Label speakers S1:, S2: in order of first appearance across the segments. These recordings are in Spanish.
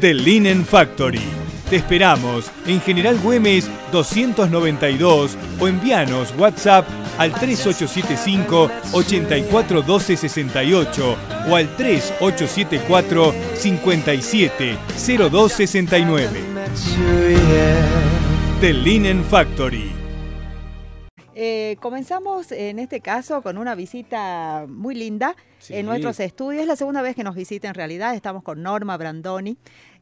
S1: The Linen Factory. Te esperamos en General Güemes 292 o envíanos WhatsApp al 3875 841268 o al 3874 570269. The Linen Factory.
S2: Eh, comenzamos en este caso con una visita muy linda
S3: Sí.
S2: en nuestros estudios. Es la segunda vez que nos visita en realidad. Estamos con Norma Brandoni.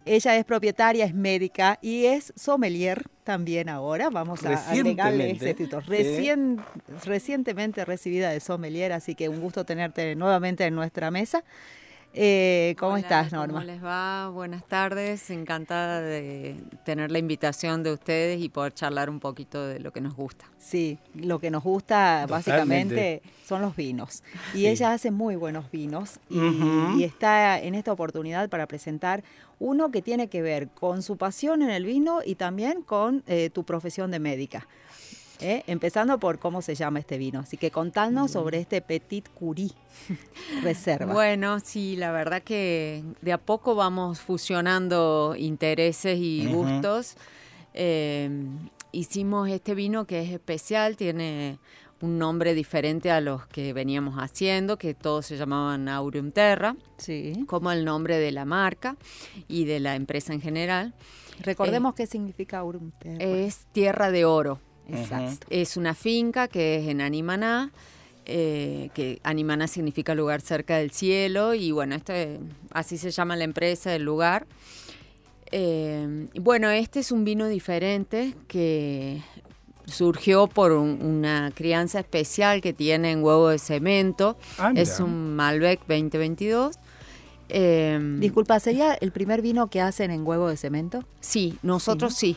S2: Ella es propietaria, es médica y es sommelier también ahora. Vamos a agregarle ese título. Recien- recientemente recibida de sommelier, así que un gusto tenerte nuevamente en nuestra mesa. Eh, ¿Cómo
S4: Hola,
S2: estás, Norma?
S4: ¿Cómo les va? Buenas tardes. Encantada de tener la invitación de ustedes y poder charlar un poquito de lo que nos gusta.
S2: Sí, lo que nos gusta básicamente
S3: Totalmente.
S2: son los vinos. Y
S3: Sí.
S2: ella hace muy buenos vinos y,
S3: Ujú.
S2: y está en esta oportunidad para presentar uno que tiene que ver con su pasión en el vino y también con eh, tu profesión de médica. ¿Eh? Empezando por cómo se llama este vino. Así que contanos sobre este Petit Curie Reserva.
S4: Bueno, sí, la verdad que de a poco vamos fusionando intereses y gustos. Eh, hicimos este vino que es especial, tiene un nombre diferente a los que veníamos haciendo, que todos se llamaban Aurum Terra,
S2: Sí.
S4: como el nombre de la marca y de la empresa en general.
S2: Recordemos qué significa Aurum Terra.
S4: Es tierra de oro.
S2: Exacto.
S4: Es una finca que es en Animaná, eh, que Animaná significa lugar cerca del cielo, y bueno, este, así se llama la empresa, el lugar. Eh, bueno, este es un vino diferente que surgió por un- una crianza especial que tiene en huevo de cemento.
S3: Ah,
S4: es un Malbec 2022. Eh,
S2: Disculpa, ¿sería el primer vino que hacen en huevo de cemento?
S4: Sí, nosotros sí.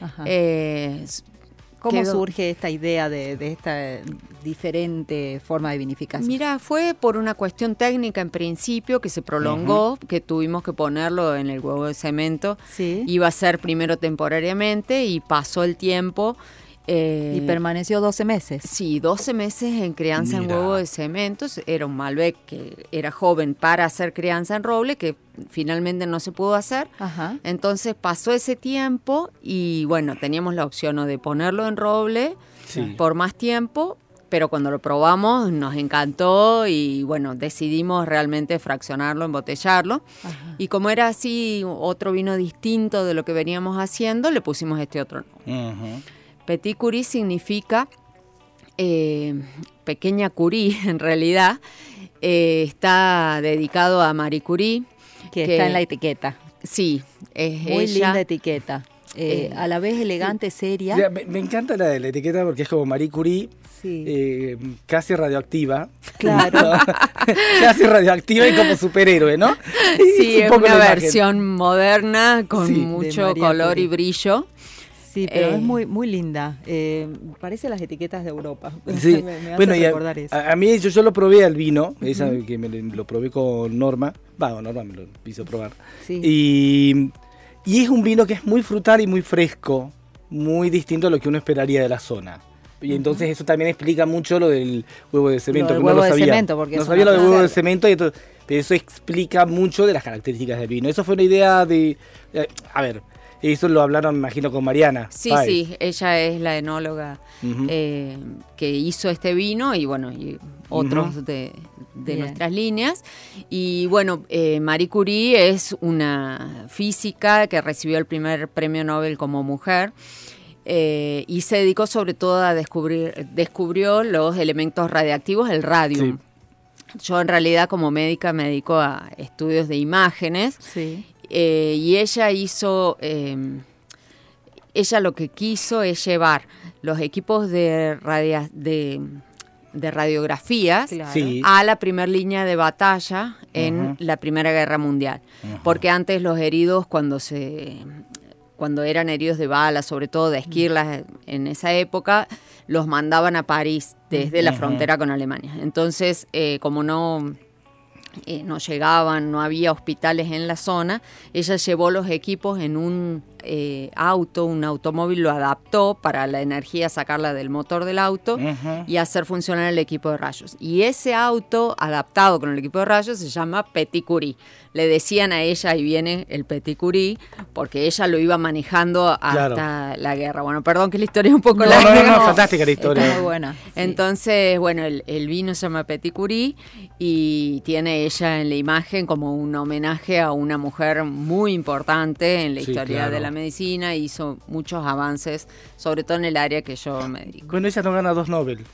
S2: Ajá. ¿Cómo
S4: quedó-
S2: surge esta idea de, de esta diferente forma de vinificación?
S4: Mira, fue por una cuestión técnica en principio que se prolongó, que tuvimos que ponerlo en el huevo de cemento.
S2: sí.
S4: Iba a ser primero temporariamente y pasó el tiempo. Eh,
S2: Y permaneció 12 meses.
S4: Sí, 12 meses en crianza en huevo de cementos. Era un Malbec que era joven para hacer crianza en roble, que finalmente no se pudo hacer.
S2: Ajá.
S4: Entonces pasó ese tiempo y bueno, teníamos la opción o de ponerlo en roble
S3: Sí.
S4: por más tiempo, pero cuando lo probamos nos encantó y bueno, decidimos realmente fraccionarlo, embotellarlo. Y como era así otro vino distinto de lo que veníamos haciendo, le pusimos este otro nombre. Petit Curie significa eh, pequeña Curie, en realidad. Eh, está dedicado a Marie Curie.
S2: Que,
S4: que-
S2: está en la etiqueta.
S4: Sí, es
S2: Muy
S4: ella.
S2: linda etiqueta. Eh,
S4: Eh,
S2: a la vez elegante, seria.
S3: Mira, me, me encanta la de la etiqueta porque es como Marie Curie,
S2: Sí.
S3: eh, casi radioactiva.
S2: Claro.
S3: casi radioactiva y como superhéroe, ¿no?
S4: Sí,
S3: un
S4: es una versión moderna con
S3: Sí.
S4: Mucho color
S2: Curie.
S4: y brillo.
S2: Sí, pero
S4: Eh,
S2: es muy, muy linda. Eh, parece las etiquetas de Europa.
S3: Sí.
S2: me, me hace
S3: bueno, y a,
S2: recordar eso.
S3: a- mí yo, yo lo probé al vino, esa que me lo probé con Norma. Va, Norma me lo hizo probar.
S2: Sí.
S3: Y, y es un vino que es muy frutal y muy fresco, muy distinto a lo que uno esperaría de la zona. Y entonces eso también explica mucho lo del huevo de cemento.
S2: del
S3: que no
S2: huevo
S3: lo
S2: de
S3: sabía.
S2: cemento, porque
S3: no sabía lo del huevo de cemento, y entonces- pero eso explica mucho de las características del vino. Eso fue una idea de... eh, a ver, Eso lo hablaron, me imagino, con Mariana.
S4: Sí,
S3: Páez.
S4: sí, ella es la enóloga eh, que hizo este vino y bueno, y otros de, de
S2: Bien.
S4: nuestras líneas. Y bueno, eh, Marie Curie es una física que recibió el primer premio Nobel como mujer. eh, y se dedicó sobre todo a descubrir, descubrió los elementos radiactivos, el radium. Yo en realidad como médica me dedico a estudios de imágenes
S2: Sí.
S4: Eh, y ella hizo, eh, ella lo que quiso es llevar los equipos de, radia- de, de radiografías
S2: Claro.
S3: Sí.
S4: a la primera línea de batalla en la Primera Guerra Mundial. Porque antes los heridos, cuando se cuando eran heridos de bala, sobre todo de esquirlas en esa época, los mandaban a París desde la frontera con Alemania. Entonces, eh, como no, eh, no llegaban, no había hospitales en la zona, ella llevó los equipos en un eh, auto, un automóvil, lo adaptó para la energía sacarla del motor del auto y hacer funcionar el equipo de rayos. Y ese auto adaptado con el equipo de rayos se llama Petit Curie. Le decían a ella, ahí viene el Petit Curie, porque ella lo iba manejando hasta
S3: Claro.
S4: la guerra. Bueno, perdón que la historia es un poco
S3: No,
S4: larga.
S3: no, no, fantástica la historia.
S2: Está muy buena. sí.
S4: Entonces, bueno, el, el vino se llama Petit Curie y tiene ella en la imagen como un homenaje a una mujer muy importante en la
S3: Sí,
S4: historia
S3: claro.
S4: de la medicina. Hizo muchos avances, sobre todo en el área que yo me dedico.
S3: Bueno, ella no gana dos Nobel.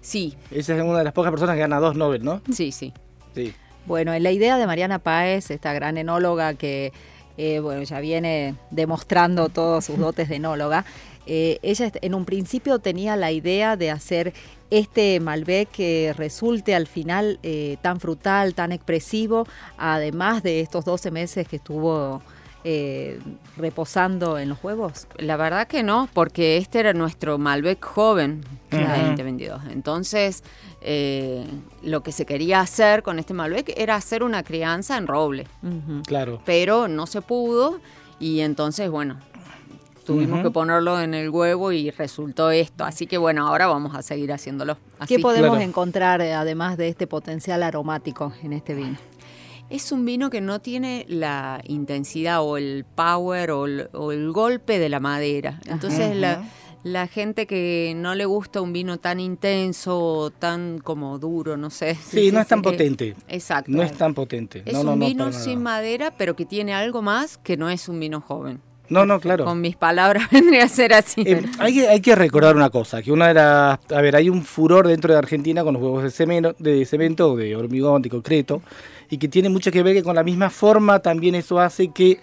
S4: Sí,
S3: Ella es una de las pocas personas que gana dos Nobel, ¿no?
S4: sí, sí.
S3: Sí.
S2: Bueno, en la idea de Mariana Páez, esta gran enóloga que eh, bueno, ya viene demostrando todos sus dotes de enóloga, eh, ella en un principio tenía la idea de hacer este Malbec que resulte al final eh, tan frutal, tan expresivo, además de estos 12 meses que estuvo eh, reposando en los huevos.
S4: La verdad que no, porque este era nuestro Malbec joven de
S3: Ujú.
S4: 2022. Entonces, eh, lo que se quería hacer con este Malbec era hacer una crianza en roble.
S3: Claro.
S4: pero no se pudo y entonces, bueno, tuvimos que ponerlo en el huevo y resultó esto. Así que bueno, ahora vamos a seguir haciéndolo así.
S2: ¿Qué podemos
S3: Claro.
S2: encontrar además de este potencial aromático en este vino?
S4: Es un vino que no tiene la intensidad o el power o el, o el golpe de la madera. Entonces la, la gente que no le gusta un vino tan intenso o tan como duro, no sé.
S3: Sí, no es tan potente.
S4: Exacto.
S3: No es tan potente.
S4: Es
S3: no,
S4: un
S3: no,
S4: vino sin madera, pero que tiene algo más que no es un vino joven.
S3: No, no, claro.
S4: Con mis palabras vendría a ser así.
S3: Eh, hay, que, hay que recordar una cosa, que una de las... A ver, hay un furor dentro de Argentina con los huevos de cemento, de cemento, de hormigón, de concreto, y que tiene mucho que ver que con la misma forma también eso hace que...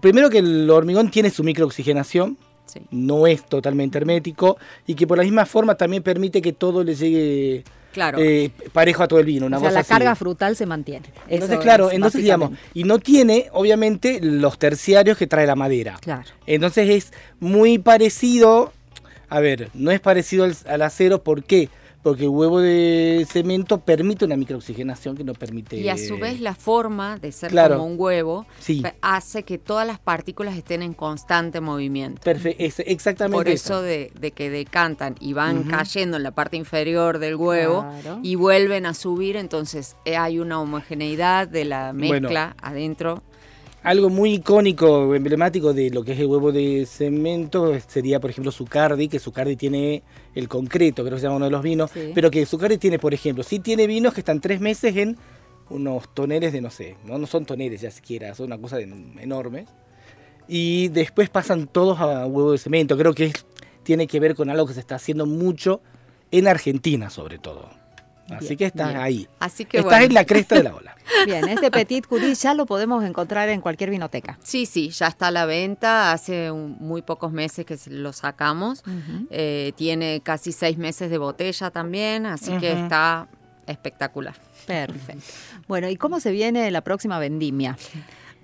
S3: Primero que el hormigón tiene su microoxigenación,
S4: Sí.
S3: no es totalmente hermético, y que por la misma forma también permite que todo le llegue
S4: Claro.
S3: eh, parejo a todo el vino. Una
S2: o sea,
S3: cosa
S2: la
S3: así.
S2: carga frutal se mantiene.
S3: Entonces,
S2: Eso
S3: claro,
S2: es
S3: entonces digamos, y no tiene, obviamente, los terciarios que trae la madera.
S2: Claro.
S3: Entonces es muy parecido, a ver, no es parecido al, al acero, ¿por qué? Porque el huevo de cemento permite una microoxigenación que no permite...
S4: Y a su vez la forma de ser
S3: Claro.
S4: como un huevo
S3: Sí.
S4: hace que todas las partículas estecen en constante movimiento.
S3: Perfe- es exactamente
S4: Por eso de, de que decantan y van cayendo en la parte inferior del huevo
S2: Claro.
S4: y vuelven a subir, entonces eh, hay una homogeneidad de la
S3: Bueno.
S4: mezcla adentro.
S3: Algo muy icónico, emblemático de lo que es el huevo de cemento sería, por ejemplo, Zucardi, que Zucardi tiene el concreto, creo que se llama uno de los vinos,
S2: Sí.
S3: pero que Zucardi tiene, por ejemplo, sí tiene vinos que están tres meses en unos toneles de, no sé, no, no son toneles ya siquiera, son una cosa de- enorme. Y después pasan todos a huevo de cemento. Creo que es- tiene que ver con algo que se está haciendo mucho en Argentina, sobre todo. Así
S2: Bien,
S3: que estás
S4: bien.
S3: ahí.
S4: Así que
S3: Estás
S4: bueno.
S3: en la cresta de la ola.
S2: Bien, este Petit Curie ya lo podemos encontrar en cualquier vinoteca.
S4: Sí, sí, ya está a la venta. Hace un- muy pocos meses que lo sacamos. Eh, tiene casi seis meses de botella también, así que está espectacular.
S2: Perfecto. Bueno, ¿y cómo se viene la próxima vendimia?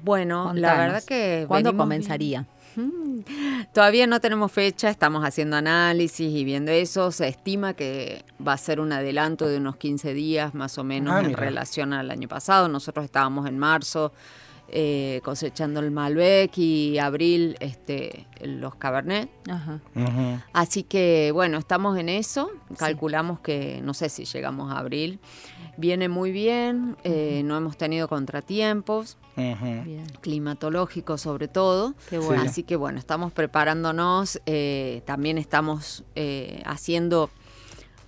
S4: Bueno, la verdad que...
S2: ¿Cuándo comenzaría?
S4: Todavía no tenemos fecha, estamos haciendo análisis y viendo eso. Se estima que va a ser un adelanto de unos 15 días más o menos
S3: Ah,
S4: en
S3: mira.
S4: relación al año pasado. Nosotros estábamos en marzo, eh, cosechando el Malbec y abril este, los Cabernet.
S2: Ajá.
S4: Así que bueno, estamos en eso. Calculamos que no sé si llegamos a abril. Viene muy bien, eh, no hemos tenido contratiempos climatológicos sobre todo.
S2: Qué bueno.
S4: Así que bueno, estamos preparándonos, eh, también estamos eh, haciendo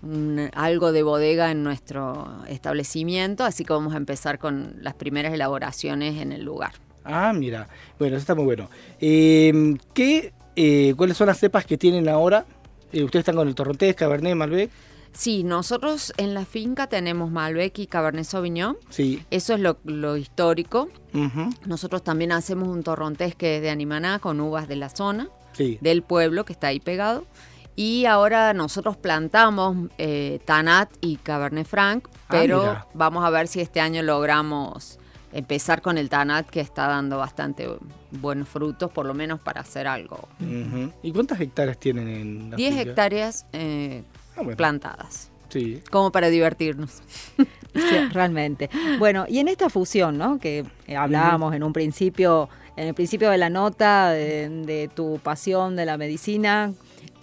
S4: un- algo de bodega en nuestro establecimiento, así que vamos a empezar con las primeras elaboraciones en el lugar.
S3: Ah, mira. Bueno, eso está muy bueno. Eh, ¿qué, eh, ¿Cuáles son las cepas que tienen ahora? Eh, ustedes están con el Torrontés, Cabernet, Malbec.
S4: Sí, nosotros en la finca tenemos Malbec y Cabernet Sauvignon.
S3: Sí.
S4: Eso es lo, lo histórico.
S3: Ujú.
S4: Nosotros también hacemos un torrontés que es de Animaná con uvas de la zona.
S3: Sí.
S4: del pueblo que está ahí pegado. Y ahora nosotros plantamos eh, Tanat y Cabernet Franc,
S3: Ah,
S4: pero vamos a ver si este año logramos empezar con el Tanat que está dando bastante buenos frutos, por lo menos para hacer algo.
S3: ¿Y cuántas hectáreas tienen en la
S4: 10
S3: finca?
S4: hectáreas eh,
S3: Ah, bueno.
S4: plantadas,
S3: Sí.
S4: como para divertirnos.
S2: Sí, realmente. Bueno, y en esta fusión, ¿no? Que hablábamos en un principio, en el principio de la nota, de, de tu pasión de la medicina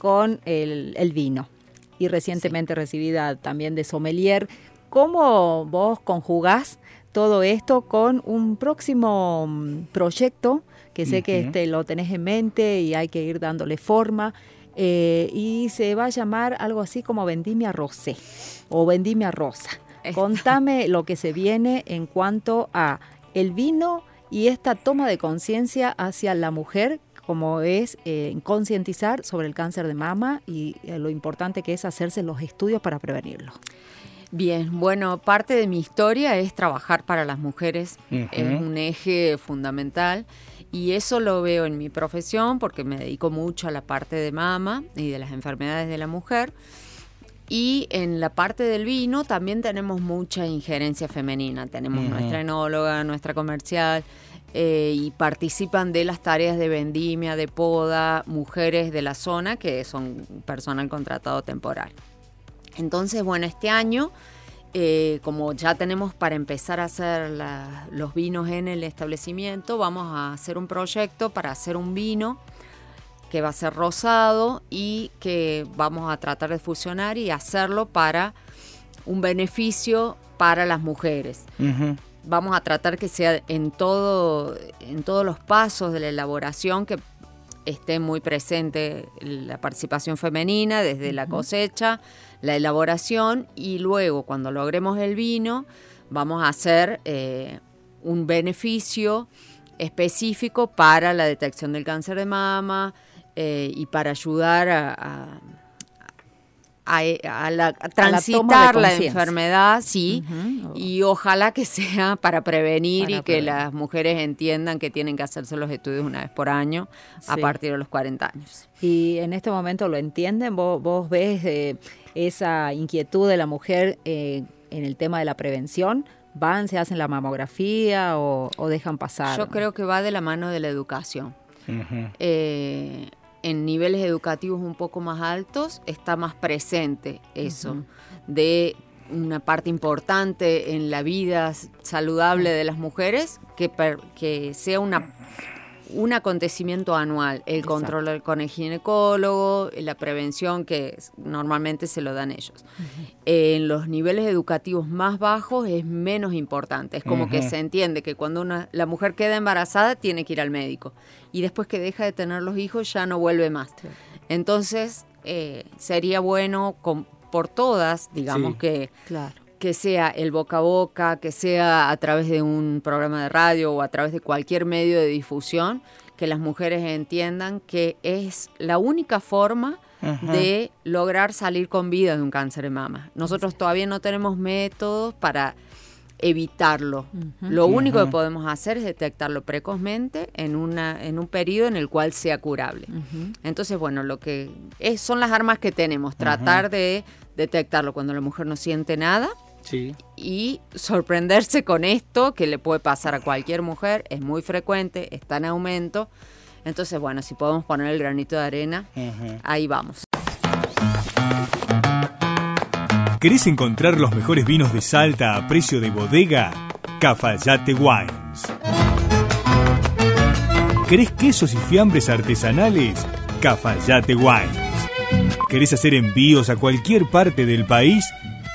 S2: con el, el vino. Y recientemente recibida también de sommelier. ¿Cómo vos conjugás todo esto con un próximo mm, proyecto que sé que este, lo tenés en mente y hay que ir dándole forma? eh, y se va a llamar algo así como Vendimia Rosé o Vendimia Rosa. Contame lo que se viene en cuanto a el vino y esta toma de conciencia hacia la mujer, como es eh, concientizar sobre el cáncer de mama y eh, lo importante que es hacerse los estudios para prevenirlo.
S4: Bien, bueno, parte de mi historia es trabajar para las mujeres, es un eje fundamental y eso lo veo en mi profesión porque me dedico mucho a la parte de mama y de las enfermedades de la mujer. Y en la parte del vino también tenemos mucha injerencia femenina. Tenemos nuestra enóloga, nuestra comercial, eh, y participan de las tareas de vendimia, de poda, mujeres de la zona que son personal contratado temporal. Entonces, bueno, este año, eh, como ya tenemos para empezar a hacer los vinos en el establecimiento, vamos a hacer un proyecto para hacer un vino que va a ser rosado y que vamos a tratar de fusionar y hacerlo para un beneficio para las mujeres. Vamos a tratar que sea en todo, en todos los pasos de la elaboración que esté muy presente la participación femenina desde la cosecha, la elaboración y luego cuando logremos el vino vamos a hacer eh, un beneficio específico para la detección del cáncer de mama eh, y para ayudar a, a- a- a la- a
S2: toma de
S4: transitar la enfermedad, sí, y ojalá que sea para prevenir
S2: Para
S4: y que las mujeres entiendan que tienen que hacerse los estudios una vez por año a partir de los 40 años.
S2: Y en este momento lo entienden, vos, vos ves eh, esa inquietud de la mujer eh, en el tema de la prevención, van, se hacen la mamografía o, o dejan pasar.
S4: Yo creo que va de la mano de la educación. Eh, en niveles educativos un poco más altos está más presente eso, de una parte importante en la vida saludable de las mujeres, que, per- que sea una, un acontecimiento anual, el
S2: Exacto.
S4: control con el ginecólogo, la prevención que normalmente se lo dan ellos. En los niveles educativos más bajos es menos importante, es como que se entiende que cuando una, la mujer queda embarazada tiene que ir al médico y después que deja de tener los hijos ya no vuelve más. Entonces eh, sería bueno con- por todas, digamos
S3: Sí.
S4: que
S2: Claro.
S4: Que sea el boca a boca, que sea a través de un programa de radio o a través de cualquier medio de difusión, que las mujeres entiendan que es la única forma
S3: Ajá.
S4: de lograr salir con vida de un cáncer de mama. Nosotros todavía no tenemos métodos para evitarlo. Lo único que podemos hacer es detectarlo precozmente en, una, en un periodo en el cual sea curable. Entonces, bueno, lo que es, son las armas que tenemos, tratar de detectarlo cuando la mujer no siente nada
S3: Sí.
S4: y sorprenderse con esto que le puede pasar a cualquier mujer, es muy frecuente, está en aumento. Entonces, bueno, si podemos poner el granito de arena, ahí vamos.
S1: ¿Querés encontrar los mejores vinos de Salta a precio de bodega? Cafayate Wines. ¿Querés quesos y fiambres artesanales? Cafayate Wines. ¿Querés hacer envíos a cualquier parte del país?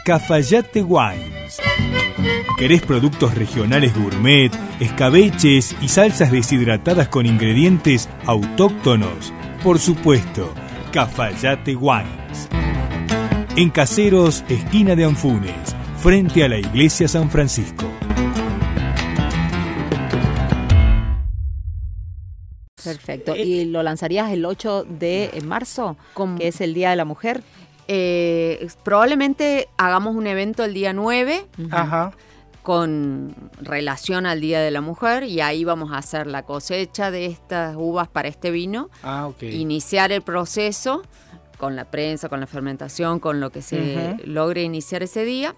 S1: Cafayate Wines. ¿Querés productos regionales gourmet, escabeches y salsas deshidratadas con ingredientes autóctonos? Por supuesto, Cafayate Wines. En Caseros, esquina de Anfunes, frente a la iglesia San Francisco.
S2: Perfecto. ¿Y lo lanzarías el 8 de marzo, que es el Día de la Mujer?
S4: Eh, probablemente hagamos un evento el día 9
S3: Ajá.
S4: con relación al Día de la Mujer y ahí vamos a hacer la cosecha de estas uvas para este vino,
S3: Ah, ok.
S4: iniciar el proceso con la prensa, con la fermentación, con lo que se logre iniciar ese día.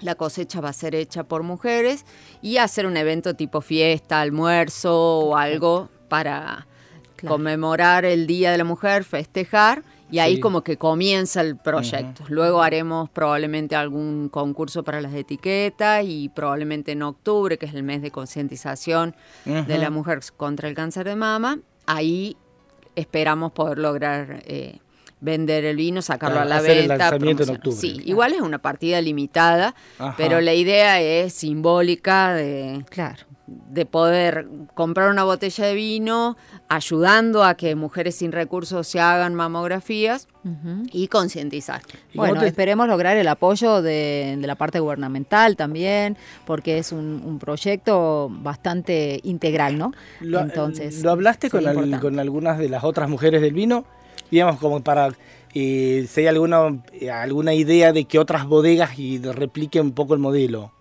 S4: La cosecha va a ser hecha por mujeres y hacer un evento tipo fiesta, almuerzo o algo para
S2: Claro.
S4: conmemorar el Día de la Mujer, festejar y ahí
S3: Sí.
S4: como que comienza el proyecto. Luego haremos probablemente algún concurso para las etiquetas y probablemente en octubre, que es el mes de concientización de la mujer contra el cáncer de mama, ahí esperamos poder lograr eh, vender el vino, sacarlo a la
S3: hacer el
S4: venta.
S3: lanzamiento en octubre.
S4: Sí, igual es una partida limitada,
S3: Ajá.
S4: pero la idea es simbólica de,
S2: Claro.
S4: De poder comprar una botella de vino, ayudando a que mujeres sin recursos se hagan mamografías y concientizar.
S3: ¿Y cómo
S2: Bueno,
S3: te-
S2: esperemos lograr el apoyo de, de la parte gubernamental también, porque es un, un proyecto bastante integral, ¿no?
S3: Lo,
S2: Entonces,
S3: ¿lo hablaste con, al- algunas de las otras mujeres del vino? Digamos, como para eh, si hay alguna, eh, alguna idea de que otras bodegas y repliquen un poco el modelo.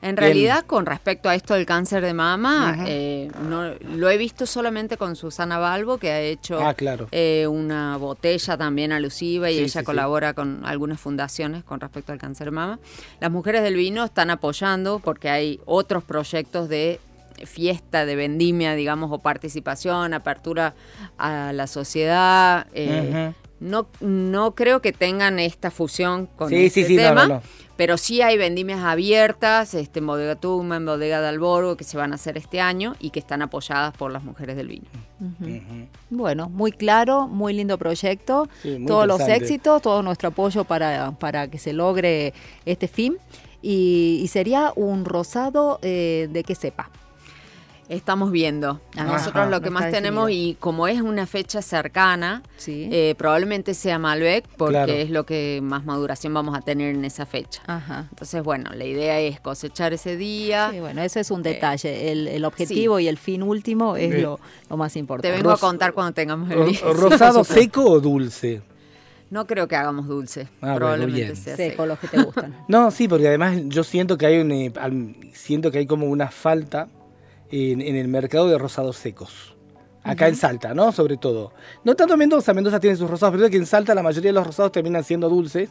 S4: En realidad, con respecto a esto del cáncer de mama, eh, no, lo he visto solamente con Susana Balbo, que ha hecho
S3: Ah, claro.
S4: eh, una botella también alusiva y
S3: Sí,
S4: ella
S3: sí, sí.
S4: colabora con algunas fundaciones con respecto al cáncer de mama. Las mujeres del vino están apoyando porque hay otros proyectos de fiesta, de vendimia, digamos, o participación, apertura a la sociedad. eh, no, no creo que tengan esta fusión con
S3: Sí,
S4: este
S3: sí, sí,
S4: tema,
S3: no, no.
S4: pero sí hay vendimias abiertas, este, en Bodega Tuma, en Bodega de Alborgo, que se van a hacer este año y que están apoyadas por las mujeres del vino.
S2: Bueno, muy claro, muy lindo proyecto,
S3: Sí, muy
S2: todos los éxitos, todo nuestro apoyo para, para que se logre este fin. Y, y sería un rosado eh, de que sepa.
S4: Estamos viendo.
S2: Ajá,
S4: Nosotros lo que
S2: no
S4: más tenemos,
S2: definido.
S4: y como es una fecha cercana,
S2: Sí.
S4: eh, probablemente sea Malbec, porque
S3: Claro.
S4: es lo que más maduración vamos a tener en esa fecha.
S2: Ajá.
S4: Entonces, bueno, la idea es cosechar ese día.
S2: Sí, bueno, ese es un detalle. El, el objetivo y el fin último es
S3: Bien.
S2: lo, lo más
S4: Te
S2: importante.
S4: vengo a
S3: Ros-
S4: contar cuando tengamos el vino.
S3: ¿Rosado seco o dulce?
S4: No creo que hagamos dulce.
S3: Ah, bueno,
S4: probablemente
S3: bien.
S4: sea
S2: Seco,
S4: seco.
S2: los que te gustan.
S3: No, sí, porque además yo siento que hay un, eh, siento que hay como una falta en, en el mercado de rosados secos. Acá en Salta, ¿no? Sobre todo. No tanto en Mendoza, Mendoza tiene sus rosados, pero es que en Salta la mayoría de los rosados terminan siendo dulces.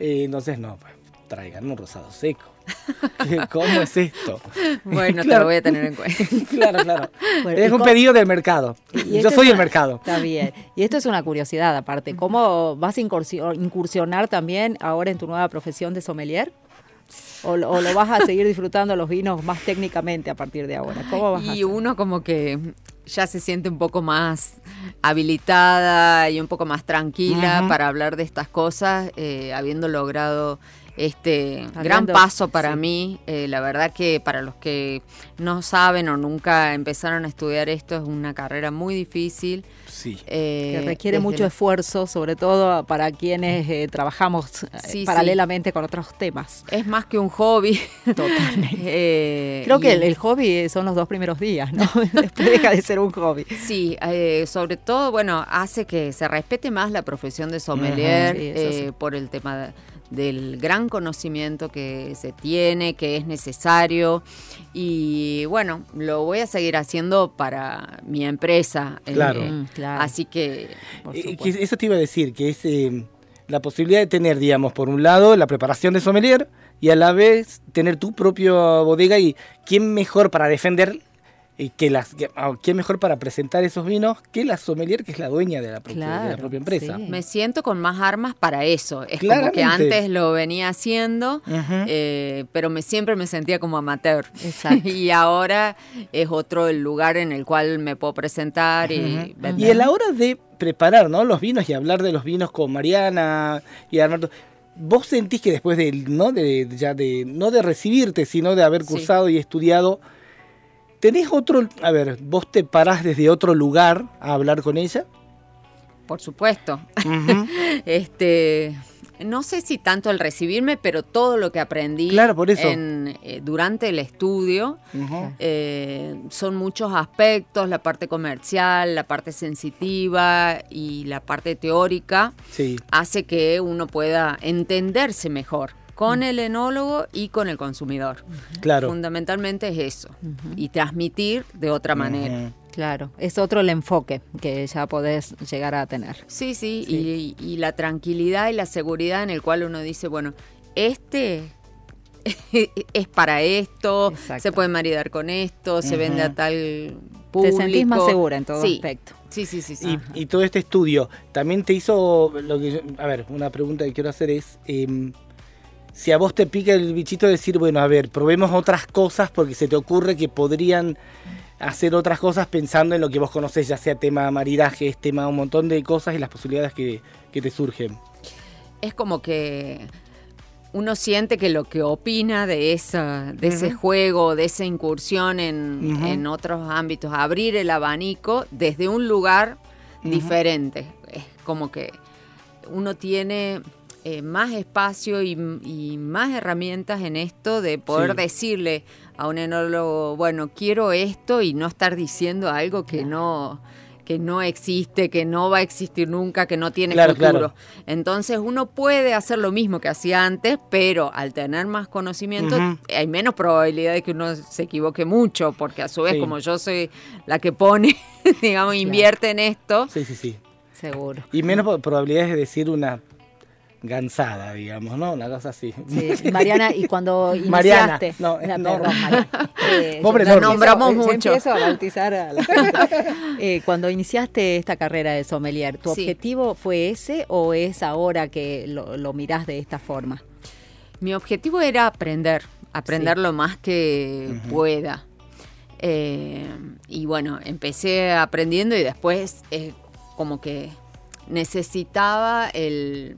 S3: Eh, entonces, no, pues, traigan un rosado seco. ¿Qué- ¿Cómo es esto?
S4: Bueno, te
S3: Claro.
S4: lo voy a tener en cuenta.
S3: claro, claro.
S2: Bueno,
S3: es un pedido del mercado. Yo soy el mercado.
S2: Está bien. Y esto es una curiosidad aparte. ¿Cómo vas a incursi- incursionar también ahora en tu nueva profesión de sommelier? ¿O, lo- o lo vas a seguir disfrutando los vinos más técnicamente a partir de ahora? ¿Cómo vas a
S4: Y
S2: hacer?
S4: uno como que ya se siente un poco más habilitada y un poco más tranquila para hablar de estas cosas, eh, habiendo logrado este gran paso para
S2: sí.
S4: mí. Eh, la verdad que para los que no saben o nunca empezaron a estudiar esto, es una carrera muy difícil.
S3: Sí.
S4: eh,
S2: que requiere mucho
S4: la-
S2: esfuerzo, sobre todo para quienes eh, trabajamos eh,
S4: sí.
S2: paralelamente con otros temas.
S4: Es más que un hobby.
S2: Totalmente.
S4: Eh,
S2: Creo que el, el hobby son los dos primeros días, ¿no? Después deja de ser un hobby.
S4: Sí, eh, sobre todo, bueno, hace que se respete más la profesión de sommelier eh, por el tema de- del gran conocimiento que se tiene, que es necesario. Y bueno, lo voy a seguir haciendo para mi empresa. eh,
S3: Claro.
S2: Mm, claro.
S4: Así que,
S2: Por
S3: Eh, que eso te iba a decir, que es eh, la posibilidad de tener, digamos, por un lado, la preparación de sommelier y a la vez tener tu propia bodega y quién mejor para defender eh, que las que, ¿quién mejor para presentar esos vinos que la sommelier, que es la dueña de la, propia- de la
S2: Claro,
S3: propia empresa.
S2: sí.
S4: Me siento con más armas para eso. Es como que
S3: Claramente.
S4: antes lo venía haciendo, eh, pero me, siempre me sentía como amateur.
S2: Exacto.
S4: y ahora es otro el lugar en el cual me puedo presentar y
S3: Ujú.
S4: vender.
S3: Y a la hora de preparar ¿no? los vinos y hablar de los vinos con Mariana y Armando, ¿vos sentís que después de, ¿no? de, ya de, no de recibirte, sino de haber
S4: Sí.
S3: cursado y estudiado, tenés otro, a ver, vos te parás desde otro lugar a hablar con ella?
S4: Por supuesto. Este, no sé si tanto el recibirme, pero todo lo que aprendí
S3: Claro, por eso.
S4: en, eh, durante el estudio eh, son muchos aspectos, la parte comercial, la parte sensitiva y la parte teórica
S3: Sí,
S4: hace que uno pueda entenderse mejor con el enólogo y con el consumidor.
S3: claro.
S4: Fundamentalmente es eso, y transmitir de otra manera.
S2: Claro, es otro el enfoque que ya podés llegar a tener.
S4: Sí, sí, Y, y la tranquilidad y la seguridad en el cual uno dice, bueno, este es para esto,
S2: Exacto.
S4: se puede maridar con esto, se vende a tal público.
S2: Te sentís más segura en todo
S4: Sí.
S2: aspecto.
S4: Sí, sí, sí, sí.
S3: Y, y todo este estudio también te hizo lo que yo- a ver una pregunta que quiero hacer es em, si a vos te pica el bichito de decir bueno a ver probemos otras cosas porque se te ocurre que podrían hacer otras cosas pensando en lo que vos conocés ya sea tema maridajes tema un montón de cosas y las posibilidades que, que te surgen
S4: es como que uno siente que lo que opina de, esa, de ese juego, de esa incursión en, en otros ámbitos, abrir el abanico desde un lugar diferente. Es como que uno tiene eh, más espacio y, y más herramientas en esto de poder
S3: Sí.
S4: decirle a un enólogo, bueno, quiero esto y no estar diciendo algo que no que no existe, que no va a existir nunca, que no tiene
S3: Claro,
S4: futuro.
S3: claro.
S4: Entonces uno puede hacer lo mismo que hacía antes, pero al tener más conocimiento hay menos probabilidad de que uno se equivoque mucho, porque a su vez
S3: Sí.
S4: como yo soy la que pone, digamos, invierte en esto,
S3: sí sí sí
S2: Seguro.
S3: y menos probabilidades de decir una gansada digamos no una cosa así
S2: Sí, Mariana, y cuando
S3: Mariana,
S2: iniciaste...
S3: no,
S2: La-
S3: no.
S2: perdón, Mariana. Eh,
S3: Pobre
S2: yo
S3: Norma.
S2: empiezo-
S4: Nombramos
S2: yo
S4: mucho.
S2: empiezo a bautizar a la gente. Eh, cuando iniciaste esta carrera de sommelier, ¿tu
S4: Sí.
S2: objetivo fue ese o es ahora que lo, lo mirás de esta forma?
S4: Mi objetivo era aprender, aprender
S2: Sí.
S4: lo más que pueda. Eh, y bueno, empecé aprendiendo y después eh, como que necesitaba el,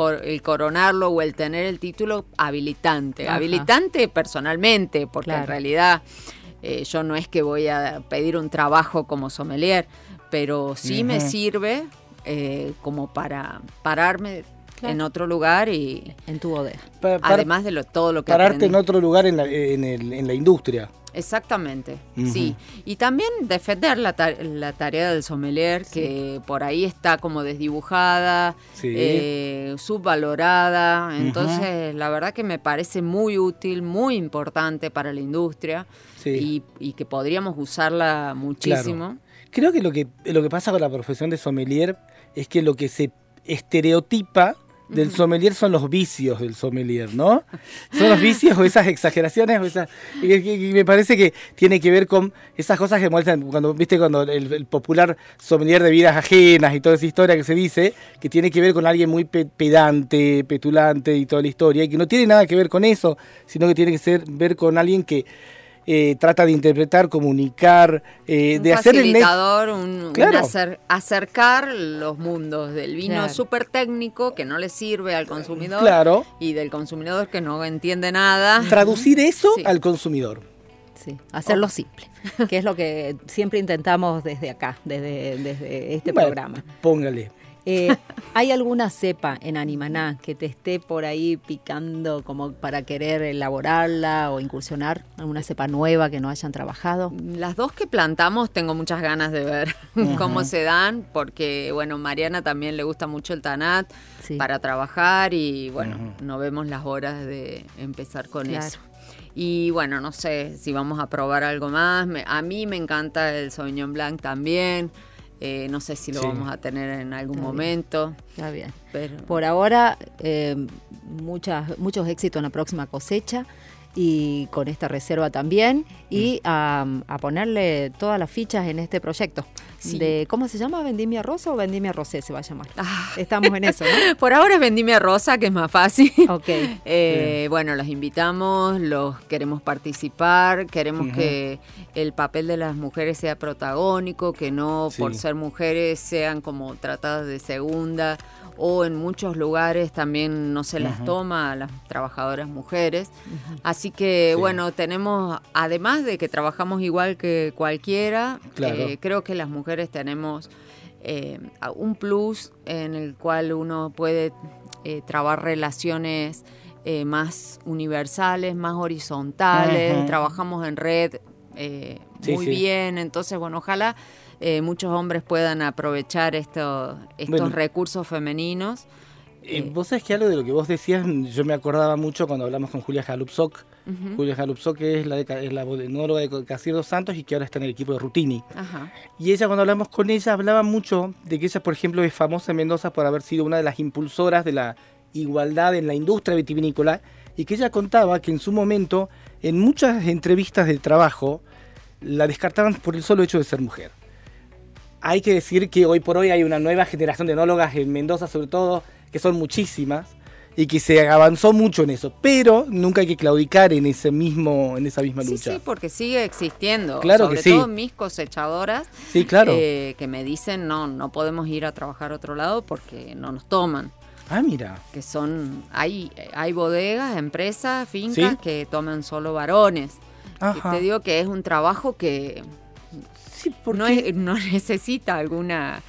S4: cor- el coronarlo o el tener el título habilitante.
S2: Ajá.
S4: Habilitante personalmente, porque en realidad eh, yo no es que voy a pedir un trabajo como sommelier, pero sí me sirve eh, como para pararme
S2: Claro.
S4: en otro lugar y
S2: En tu bodega.
S3: Para-
S4: además de lo, todo lo que
S3: pararte
S4: aprendí.
S3: en otro lugar en la, en el- en la industria
S4: Exactamente, sí. Y también defender la, ta- la tarea del sommelier, que por ahí está como desdibujada,
S3: Sí.
S4: eh, subvalorada. Entonces, la verdad que me parece muy útil, muy importante para la industria
S3: Sí.
S4: y, y que podríamos usarla muchísimo.
S3: Creo que lo que lo que pasa con la profesión de sommelier es que lo que se estereotipa del sommelier son los vicios del sommelier, ¿no? Son los vicios o esas exageraciones o esas y me parece que tiene que ver con esas cosas que muestran cuando viste cuando el, el popular sommelier de vidas ajenas y toda esa historia que se dice que tiene que ver con alguien muy pe- pedante, petulante y toda la historia y que no tiene nada que ver con eso, sino que tiene que ser ver con alguien que eh, trata de interpretar, comunicar, eh,
S4: Un
S3: de hacer el
S4: un, un
S3: Claro.
S4: acer- acercar los mundos del vino
S2: Claro.
S4: súper técnico que no le sirve al consumidor
S3: Claro.
S4: y del consumidor que no entiende nada.
S3: traducir eso
S4: Sí.
S3: al consumidor.
S2: Sí, hacerlo simple, que es lo que siempre intentamos desde acá, desde, desde este
S3: Bueno,
S2: programa.
S3: Póngale.
S2: Eh, ¿Hay alguna cepa en Animaná que te esté por ahí picando como para querer elaborarla o incursionar? ¿Alguna cepa nueva que no hayan trabajado?
S4: Las dos que plantamos tengo muchas ganas de ver cómo se dan, porque bueno, Mariana también le gusta mucho el Tanat
S2: Sí.
S4: para trabajar y bueno, no vemos las horas de empezar con
S2: Claro.
S4: eso. Y bueno, no sé si vamos a probar algo más. Me- a mí me encanta el Sauvignon Blanc también. Eh, no sé si lo
S3: Sí.
S4: vamos a tener en algún
S2: Está bien.
S4: momento.
S2: Está bien.
S4: Pero
S2: Por ahora, eh, muchas, muchos éxitos en la próxima cosecha. y con esta reserva también y a, a ponerle todas las fichas en este proyecto.
S4: Sí.
S2: De, ¿Cómo se llama? ¿Vendimia Rosa o Vendimia Rosé se va a llamar?
S4: Ah.
S2: Estamos en eso, ¿no?
S4: Por ahora es Vendimia Rosa, que es más fácil.
S2: Ok.
S4: Eh, bueno, los invitamos, los queremos participar, queremos que el papel de las mujeres sea protagónico, que no por ser mujeres sean como tratadas de segunda o en muchos lugares también no se las toma a las trabajadoras mujeres. Así que
S3: Sí.
S4: bueno, tenemos, además de que trabajamos igual que cualquiera,
S3: Claro.
S4: eh, creo que las mujeres tenemos eh, un plus en el cual uno puede eh, trabar relaciones más universales, más horizontales, trabajamos en red
S3: Sí,
S4: muy
S3: sí.
S4: bien, entonces bueno, ojalá muchos hombres puedan aprovechar esto- estos
S3: Bueno.
S4: recursos femeninos.
S3: Vos sabés que algo de lo que vos decías, yo me acordaba mucho cuando hablamos con Julia
S4: Ujú.
S3: Julia Jalupsok que es la, de, es la enóloga de Santos y que ahora está en el equipo de Rutini.
S4: Ajá.
S3: Y ella, cuando hablamos con ella, hablaba mucho de que ella, por ejemplo, es famosa en Mendoza por haber sido una de las impulsoras de la igualdad en la industria vitivinícola y que ella contaba que en su momento, en muchas entrevistas de trabajo, la descartaban por el solo hecho de ser mujer. Hay que decir que hoy por hoy hay una nueva generación de enólogas en Mendoza, sobre todo, que son muchísimas y que se avanzó mucho en eso, pero nunca hay que claudicar en ese mismo en esa misma
S4: Sí,
S3: lucha.
S4: sí, porque sigue existiendo.
S3: Claro
S4: Sobre
S3: que sí.
S4: todo mis cosechadoras
S3: Sí, claro.
S4: eh, que me dicen no, no podemos ir a trabajar a otro lado porque no nos toman.
S3: ah, mira.
S4: Que son, hay, hay bodegas, empresas, fincas
S3: Sí.
S4: que toman solo varones. Y
S3: Ajá.
S4: te digo que es un trabajo que
S3: Sí,
S4: no, es- no necesita alguna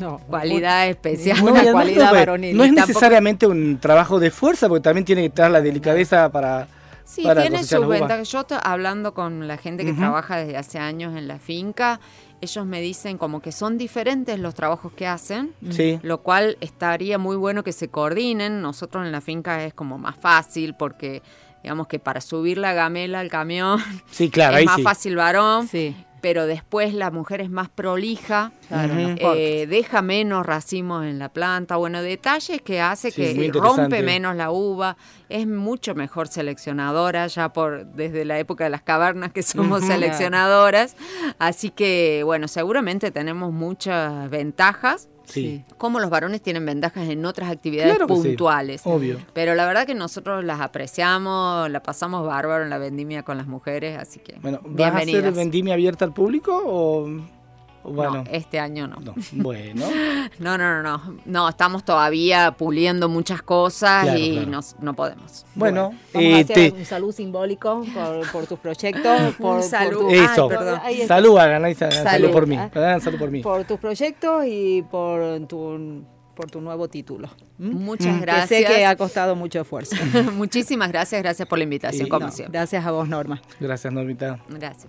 S2: No,
S4: cualidad especial.
S3: y además
S2: cualidad
S3: no,
S2: varonil.
S3: No es
S4: tampoco-
S3: necesariamente un trabajo de fuerza, porque también tiene que estar la delicadeza para.
S4: Sí,
S3: para
S4: tiene sus ventajas. Yo hablando con la gente que trabaja desde hace años en la finca, ellos me dicen como que son diferentes los trabajos que hacen,
S3: Sí.
S4: lo cual estaría muy bueno que se coordinen. Nosotros en la finca es como más fácil porque digamos que para subir la gamela al camión
S3: Sí, claro,
S4: es
S3: ahí
S4: más
S3: sí.
S4: fácil varón,
S2: Sí,
S4: pero después la mujer es más prolija.
S2: claro.
S4: Eh, deja menos racimos en la planta, bueno, detalles que hace
S3: Sí,
S4: que rompe menos la uva, es mucho mejor seleccionadora, ya por desde la época de las cavernas que somos seleccionadoras, así que bueno, seguramente tenemos muchas ventajas,
S3: Sí.
S4: como los varones tienen ventajas en otras actividades
S3: Claro que sí,
S4: puntuales.
S3: obvio.
S4: Pero la verdad que nosotros las apreciamos, la pasamos bárbaro en la vendimia con las mujeres, así que
S3: Bueno, ¿vas a hacer vendimia abierta al público o.? Bueno.
S4: No, este año no.
S3: no. Bueno.
S4: No, no, no, no. No, estamos todavía puliendo muchas cosas
S3: Claro,
S4: y
S3: claro.
S4: nos- no podemos.
S3: Bueno,
S2: Vamos a
S3: eh,
S2: hacer
S3: te-
S2: un salud simbólico por, por tus proyectos, por, por
S4: salud.
S2: tu-
S3: eso.
S4: Ay.
S3: Salud, hagan, ahí salud,
S2: Salud.
S3: por mí. Hagan salud por mí.
S2: por tus proyectos y por tu, por tu nuevo título. ¿Mm?
S4: Muchas
S2: Que
S4: gracias.
S2: sé que ha costado mucho esfuerzo.
S4: Muchísimas gracias, gracias por la invitación,
S3: Y
S4: como
S3: no.
S4: siempre.
S2: Gracias a vos, Norma.
S3: Gracias, Normita.
S4: Gracias.